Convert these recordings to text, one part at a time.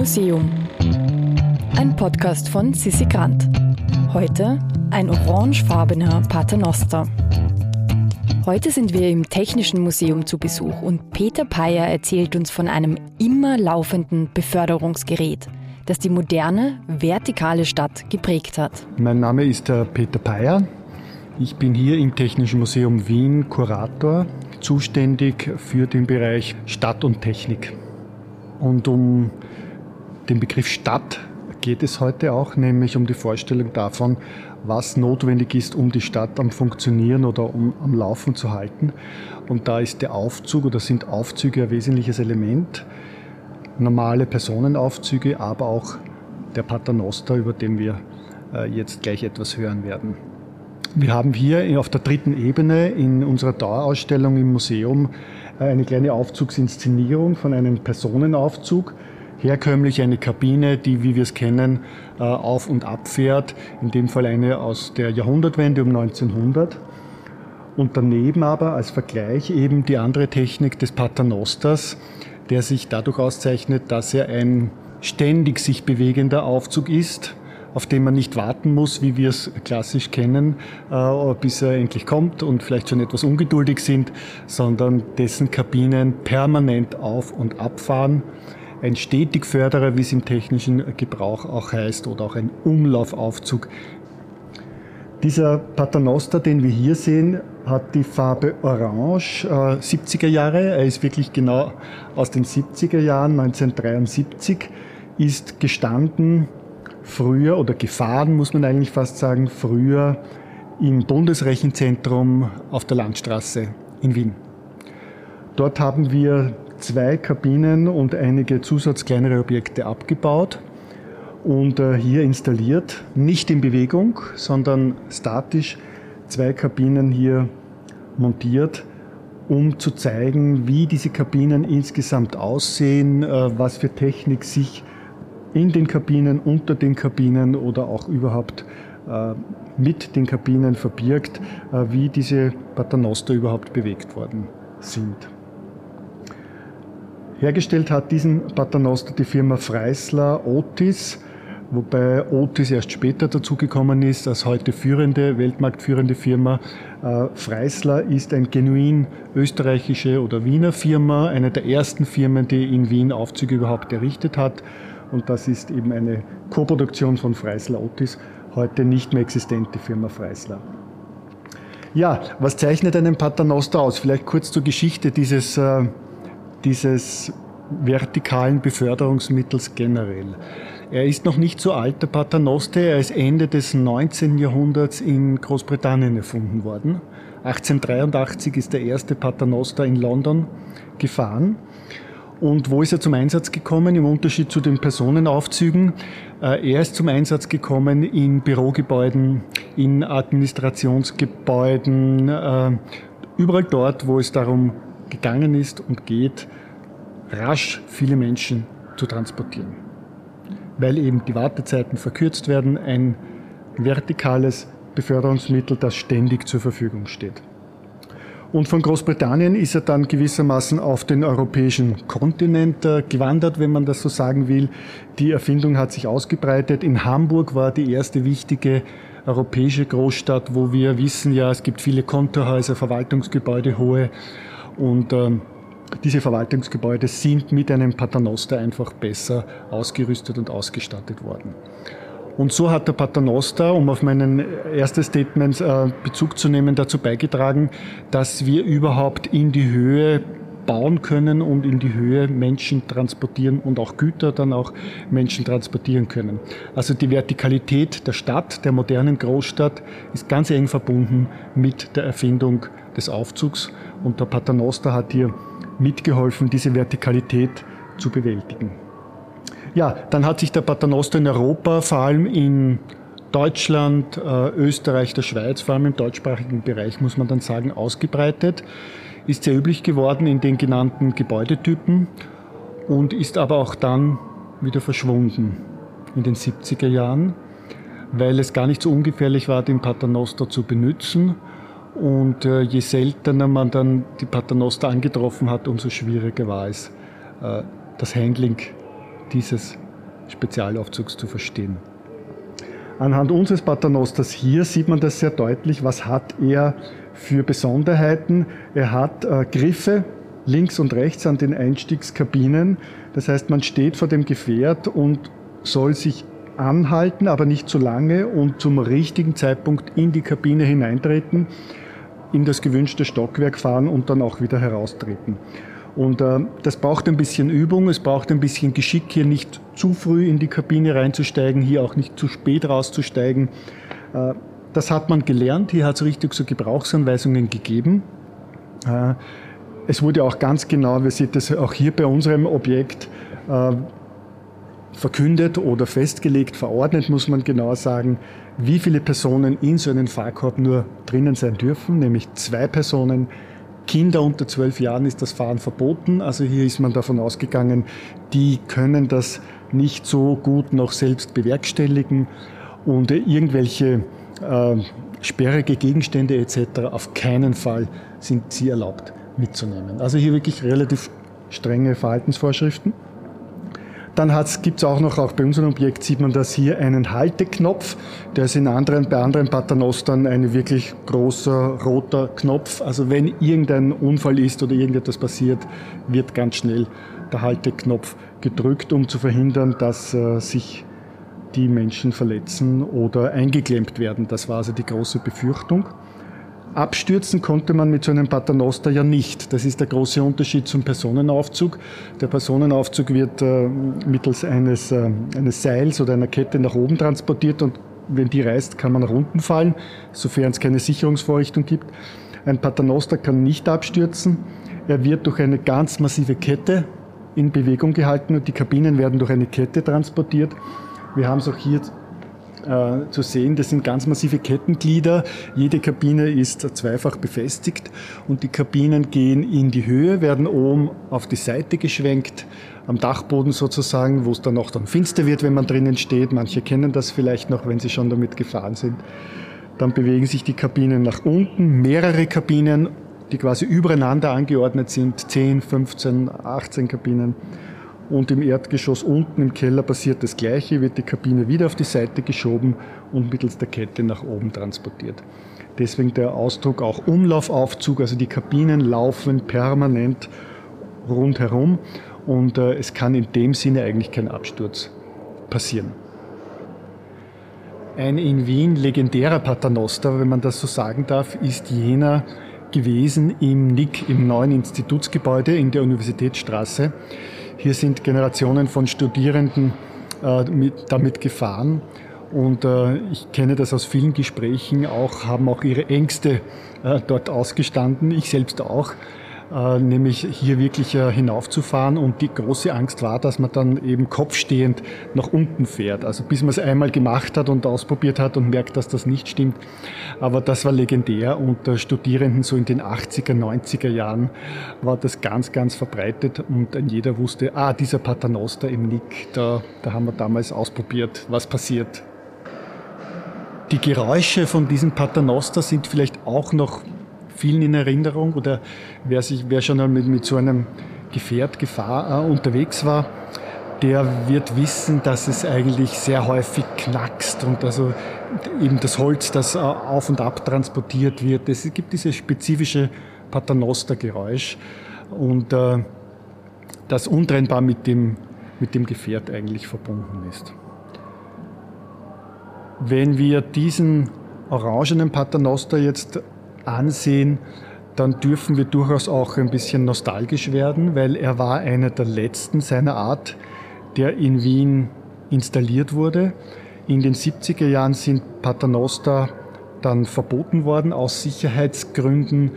Museum. Ein Podcast von Sissi Grant. Heute ein orangefarbener Paternoster. Heute sind wir im Technischen Museum zu Besuch und Peter Peyer erzählt uns von einem immer laufenden Beförderungsgerät, das die moderne, vertikale Stadt geprägt hat. Mein Name ist äh, Peter Peyer. Ich bin hier im Technischen Museum Wien Kurator, zuständig für den Bereich Stadt und Technik. Und um den Begriff Stadt geht es heute auch, nämlich um die Vorstellung davon, was notwendig ist, um die Stadt am Funktionieren oder um am Laufen zu halten. Und da ist der Aufzug oder sind Aufzüge ein wesentliches Element. Normale Personenaufzüge, aber auch der Paternoster, über den wir äh, jetzt gleich etwas hören werden. Wir haben hier auf der dritten Ebene in unserer Dauerausstellung im Museum äh, eine kleine Aufzugsinszenierung von einem Personenaufzug. Herkömmlich eine Kabine, die, wie wir es kennen, äh, auf und ab fährt. In dem Fall eine aus der Jahrhundertwende um 1900. Und daneben aber als Vergleich eben die andere Technik des Paternosters, der sich dadurch auszeichnet, dass er ein ständig sich bewegender Aufzug ist auf den man nicht warten muss, wie wir es klassisch kennen, äh, bis er endlich kommt und vielleicht schon etwas ungeduldig sind, sondern dessen Kabinen permanent auf und abfahren. Ein Stetigförderer, wie es im technischen Gebrauch auch heißt, oder auch ein Umlaufaufzug. Dieser Paternoster, den wir hier sehen, hat die Farbe Orange, äh, 70er Jahre. Er ist wirklich genau aus den 70er Jahren, 1973, ist gestanden früher oder gefahren, muss man eigentlich fast sagen, früher im Bundesrechenzentrum auf der Landstraße in Wien. Dort haben wir zwei Kabinen und einige zusatzkleinere Objekte abgebaut und äh, hier installiert, nicht in Bewegung, sondern statisch zwei Kabinen hier montiert, um zu zeigen, wie diese Kabinen insgesamt aussehen, äh, was für Technik sich in den Kabinen, unter den Kabinen oder auch überhaupt äh, mit den Kabinen verbirgt, wie diese Paternoster überhaupt bewegt worden sind. Hergestellt hat diesen Paternoster die Firma Freisler Otis, wobei Otis erst später dazugekommen ist als heute führende, weltmarktführende Firma. Äh, Freisler ist ein genuin österreichische oder Wiener Firma, eine der ersten Firmen, die in Wien Aufzüge überhaupt errichtet hat und das ist eben eine Koproduktion von Freisler Otis, heute nicht mehr existente Firma Freisler. Ja, was zeichnet einen Paternoster aus? Vielleicht kurz zur Geschichte dieses, äh, dieses vertikalen Beförderungsmittels generell. Er ist noch nicht so alt, der Paternoster. Er ist Ende des 19. Jahrhunderts in Großbritannien erfunden worden. 1883 ist der erste Paternoster in London gefahren. Und wo ist er zum Einsatz gekommen? Im Unterschied zu den Personenaufzügen. Äh, er ist zum Einsatz gekommen in Bürogebäuden, in Administrationsgebäuden, äh, überall dort, wo es darum gegangen ist und geht, rasch viele Menschen zu transportieren. Weil eben die Wartezeiten verkürzt werden, ein vertikales Beförderungsmittel, das ständig zur Verfügung steht. Und von Großbritannien ist er dann gewissermaßen auf den europäischen Kontinent äh, gewandert, wenn man das so sagen will. Die Erfindung hat sich ausgebreitet. In Hamburg war die erste wichtige europäische Großstadt, wo wir wissen, ja, es gibt viele Kontohäuser, Verwaltungsgebäude, hohe. Und ähm, diese Verwaltungsgebäude sind mit einem Paternoster einfach besser ausgerüstet und ausgestattet worden. Und so hat der Paternoster, um auf mein erstes Statement äh, Bezug zu nehmen, dazu beigetragen, dass wir überhaupt in die Höhe bauen können und in die Höhe Menschen transportieren und auch Güter dann auch Menschen transportieren können. Also die Vertikalität der Stadt, der modernen Großstadt, ist ganz eng verbunden mit der Erfindung des Aufzugs und der Paternoster hat hier mitgeholfen, diese Vertikalität zu bewältigen. Ja, dann hat sich der Paternoster in Europa, vor allem in Deutschland, äh, Österreich, der Schweiz, vor allem im deutschsprachigen Bereich, muss man dann sagen, ausgebreitet. Ist sehr üblich geworden in den genannten Gebäudetypen und ist aber auch dann wieder verschwunden in den 70er Jahren, weil es gar nicht so ungefährlich war, den Paternoster zu benutzen. Und äh, je seltener man dann die Paternoster angetroffen hat, umso schwieriger war es, äh, das Handling dieses Spezialaufzugs zu verstehen. Anhand unseres Paternosters hier sieht man das sehr deutlich. Was hat er für Besonderheiten? Er hat äh, Griffe links und rechts an den Einstiegskabinen. Das heißt, man steht vor dem Gefährt und soll sich anhalten, aber nicht zu lange und zum richtigen Zeitpunkt in die Kabine hineintreten, in das gewünschte Stockwerk fahren und dann auch wieder heraustreten. Und äh, das braucht ein bisschen Übung, es braucht ein bisschen Geschick, hier nicht zu früh in die Kabine reinzusteigen, hier auch nicht zu spät rauszusteigen. Äh, das hat man gelernt, hier hat es richtig so Gebrauchsanweisungen gegeben. Äh, es wurde auch ganz genau, wir sehen das auch hier bei unserem Objekt, äh, verkündet oder festgelegt, verordnet, muss man genau sagen, wie viele Personen in so einem Fahrkorb nur drinnen sein dürfen, nämlich zwei Personen Kinder unter zwölf Jahren ist das Fahren verboten. Also hier ist man davon ausgegangen, die können das nicht so gut noch selbst bewerkstelligen und irgendwelche äh, sperrige Gegenstände etc. auf keinen Fall sind sie erlaubt mitzunehmen. Also hier wirklich relativ strenge Verhaltensvorschriften. Dann gibt es auch noch, auch bei unserem Objekt sieht man das hier, einen Halteknopf. Der ist in anderen, bei anderen Paternostern ein wirklich großer roter Knopf. Also wenn irgendein Unfall ist oder irgendetwas passiert, wird ganz schnell der Halteknopf gedrückt, um zu verhindern, dass äh, sich die Menschen verletzen oder eingeklemmt werden. Das war also die große Befürchtung. Abstürzen konnte man mit so einem Paternoster ja nicht. Das ist der große Unterschied zum Personenaufzug. Der Personenaufzug wird äh, mittels eines, äh, eines Seils oder einer Kette nach oben transportiert und wenn die reißt, kann man nach unten fallen, sofern es keine Sicherungsvorrichtung gibt. Ein Paternoster kann nicht abstürzen. Er wird durch eine ganz massive Kette in Bewegung gehalten und die Kabinen werden durch eine Kette transportiert. Wir haben es auch hier äh, zu sehen. Das sind ganz massive Kettenglieder. Jede Kabine ist zweifach befestigt und die Kabinen gehen in die Höhe, werden oben auf die Seite geschwenkt, am Dachboden sozusagen, wo es dann auch dann finster wird, wenn man drinnen steht. Manche kennen das vielleicht noch, wenn sie schon damit gefahren sind. Dann bewegen sich die Kabinen nach unten, mehrere Kabinen, die quasi übereinander angeordnet sind, 10, 15, 18 Kabinen und im Erdgeschoss unten im Keller passiert das Gleiche, wird die Kabine wieder auf die Seite geschoben und mittels der Kette nach oben transportiert. Deswegen der Ausdruck auch Umlaufaufzug, also die Kabinen laufen permanent rundherum und äh, es kann in dem Sinne eigentlich kein Absturz passieren. Ein in Wien legendärer Paternoster, wenn man das so sagen darf, ist jener gewesen im NIC, im neuen Institutsgebäude in der Universitätsstraße. Hier sind Generationen von Studierenden äh, mit, damit gefahren. Und äh, ich kenne das aus vielen Gesprächen auch, haben auch ihre Ängste äh, dort ausgestanden, ich selbst auch. Äh, nämlich hier wirklich äh, hinaufzufahren. Und die große Angst war, dass man dann eben kopfstehend nach unten fährt. Also bis man es einmal gemacht hat und ausprobiert hat und merkt, dass das nicht stimmt. Aber das war legendär. Unter Studierenden so in den 80er, 90er Jahren war das ganz, ganz verbreitet. Und jeder wusste, ah, dieser Paternoster im Nick, da, da haben wir damals ausprobiert, was passiert. Die Geräusche von diesem Paternoster sind vielleicht auch noch vielen in Erinnerung oder wer, sich, wer schon mit, mit so einem Gefährt Gefahr äh, unterwegs war, der wird wissen, dass es eigentlich sehr häufig knackst und also eben das Holz, das äh, auf und ab transportiert wird. Es gibt dieses spezifische Paternoster-Geräusch und äh, das untrennbar mit dem, mit dem Gefährt eigentlich verbunden ist. Wenn wir diesen orangenen Paternoster jetzt ansehen, dann dürfen wir durchaus auch ein bisschen nostalgisch werden, weil er war einer der letzten seiner Art, der in Wien installiert wurde. In den 70er Jahren sind Paternoster dann verboten worden. Aus Sicherheitsgründen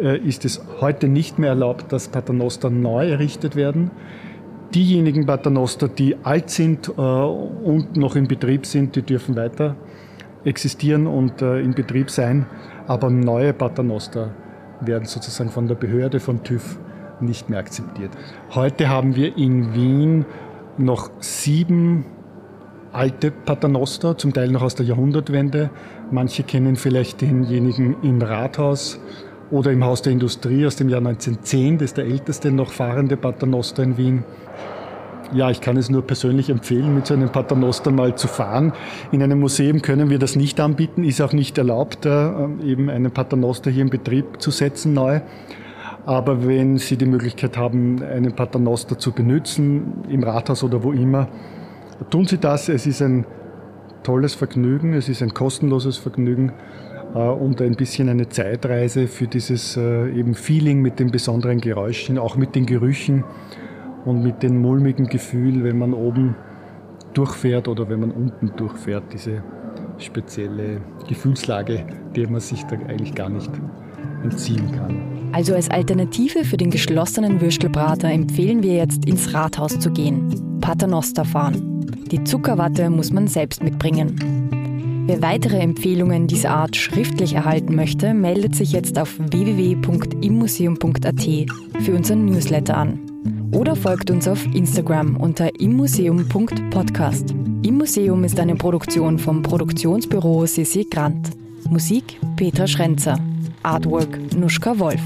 äh, ist es heute nicht mehr erlaubt, dass Paternoster neu errichtet werden. Diejenigen Paternoster, die alt sind äh, und noch in Betrieb sind, die dürfen weiter existieren und äh, in Betrieb sein. Aber neue Paternoster werden sozusagen von der Behörde, von TÜV, nicht mehr akzeptiert. Heute haben wir in Wien noch sieben alte Paternoster, zum Teil noch aus der Jahrhundertwende. Manche kennen vielleicht denjenigen im Rathaus oder im Haus der Industrie aus dem Jahr 1910. Das ist der älteste noch fahrende Paternoster in Wien. Ja, ich kann es nur persönlich empfehlen, mit so einem Paternoster mal zu fahren. In einem Museum können wir das nicht anbieten, ist auch nicht erlaubt, äh, eben einen Paternoster hier in Betrieb zu setzen neu. Aber wenn Sie die Möglichkeit haben, einen Paternoster zu benutzen, im Rathaus oder wo immer, tun Sie das. Es ist ein tolles Vergnügen, es ist ein kostenloses Vergnügen äh, und ein bisschen eine Zeitreise für dieses äh, eben Feeling mit den besonderen Geräuschen, auch mit den Gerüchen und mit dem mulmigen Gefühl, wenn man oben durchfährt oder wenn man unten durchfährt, diese spezielle Gefühlslage, der man sich da eigentlich gar nicht entziehen kann. Also als Alternative für den geschlossenen Würstelbrater empfehlen wir jetzt ins Rathaus zu gehen, Paternoster fahren. Die Zuckerwatte muss man selbst mitbringen. Wer weitere Empfehlungen dieser Art schriftlich erhalten möchte, meldet sich jetzt auf www.immuseum.at für unseren Newsletter an. Oder folgt uns auf Instagram unter immuseum.podcast. Im Museum ist eine Produktion vom Produktionsbüro Sissi Grant. Musik Petra Schrenzer. Artwork Nuschka Wolf.